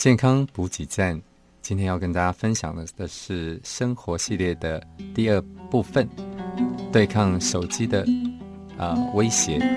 健康补给站，今天要跟大家分享的的是生活系列的第二部分，对抗手机的啊威胁啊。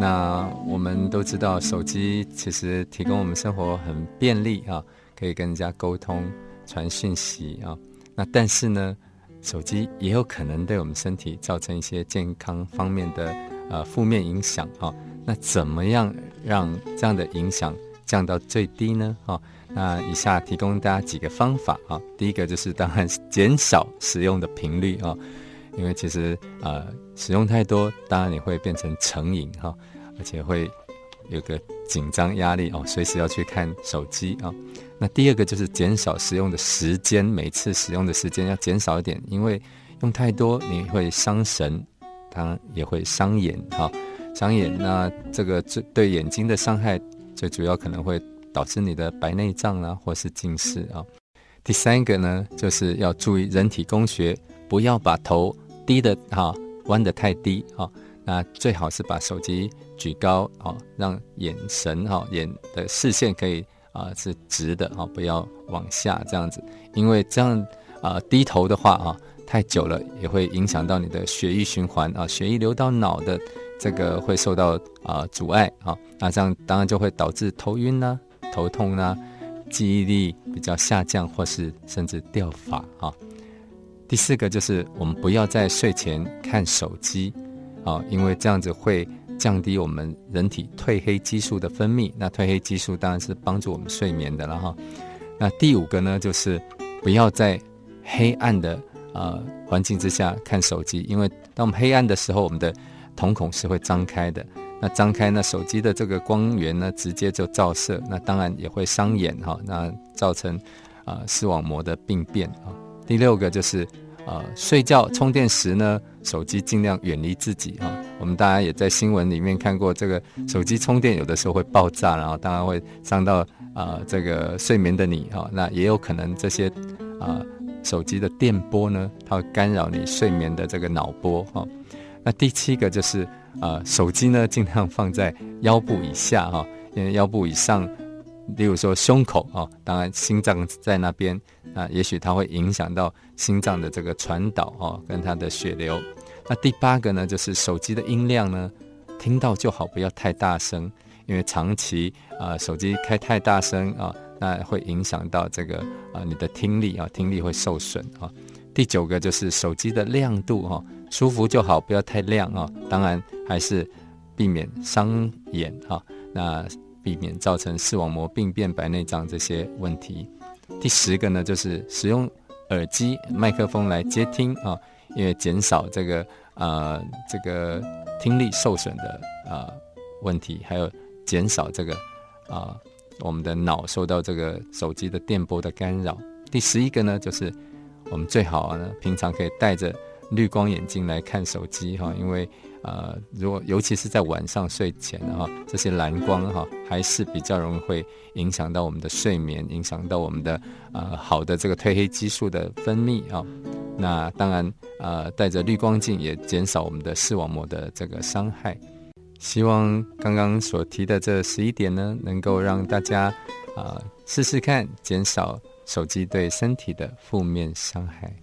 那我们都知道，手机其实提供我们生活很便利啊，可以跟人家沟通、传讯息啊。那但是呢，手机也有可能对我们身体造成一些健康方面的呃负面影响啊。那怎么样让这样的影响？降到最低呢？哈，那以下提供大家几个方法啊。第一个就是当然减少使用的频率啊，因为其实呃使用太多，当然你会变成成瘾哈，而且会有个紧张压力哦，随时要去看手机啊。那第二个就是减少使用的时间，每次使用的时间要减少一点，因为用太多你会伤神，它也会伤眼哈，伤眼。那这个对对眼睛的伤害。最主要可能会导致你的白内障啊，或是近视啊。第三个呢，就是要注意人体工学，不要把头低的哈弯的太低啊。那最好是把手机举高啊，让眼神哈眼的视线可以啊是直的啊，不要往下这样子。因为这样啊低头的话啊，太久了也会影响到你的血液循环啊，血液流到脑的。这个会受到啊阻碍啊，那这样当然就会导致头晕呐、头痛呐、记忆力比较下降，或是甚至掉发啊。第四个就是我们不要在睡前看手机啊，因为这样子会降低我们人体褪黑激素的分泌。那褪黑激素当然是帮助我们睡眠的了哈。那第五个呢，就是不要在黑暗的呃环境之下看手机，因为当我们黑暗的时候，我们的瞳孔是会张开的，那张开那手机的这个光源呢，直接就照射，那当然也会伤眼哈，那造成啊视网膜的病变啊。第六个就是呃睡觉充电时呢，手机尽量远离自己啊。我们大家也在新闻里面看过，这个手机充电有的时候会爆炸，然后当然会伤到啊这个睡眠的你哈。那也有可能这些啊手机的电波呢，它会干扰你睡眠的这个脑波哈。那第七个就是，呃，手机呢尽量放在腰部以下哈，因为腰部以上，例如说胸口啊，当然心脏在那边，啊，也许它会影响到心脏的这个传导哈，跟它的血流。那第八个呢，就是手机的音量呢，听到就好，不要太大声，因为长期啊手机开太大声啊，那会影响到这个啊你的听力啊，听力会受损啊。第九个就是手机的亮度哈。舒服就好，不要太亮啊！当然还是避免伤眼哈，那避免造成视网膜病变、白内障这些问题。第十个呢，就是使用耳机、麦克风来接听啊，因为减少这个呃这个听力受损的啊问题，还有减少这个啊我们的脑受到这个手机的电波的干扰。第十一个呢，就是我们最好呢平常可以带着。绿光眼镜来看手机哈，因为呃，如果尤其是在晚上睡前哈，这些蓝光哈还是比较容易会影响到我们的睡眠，影响到我们的呃好的这个褪黑激素的分泌啊。那当然呃，戴着绿光镜也减少我们的视网膜的这个伤害。希望刚刚所提的这十一点呢，能够让大家啊试试看，减少手机对身体的负面伤害。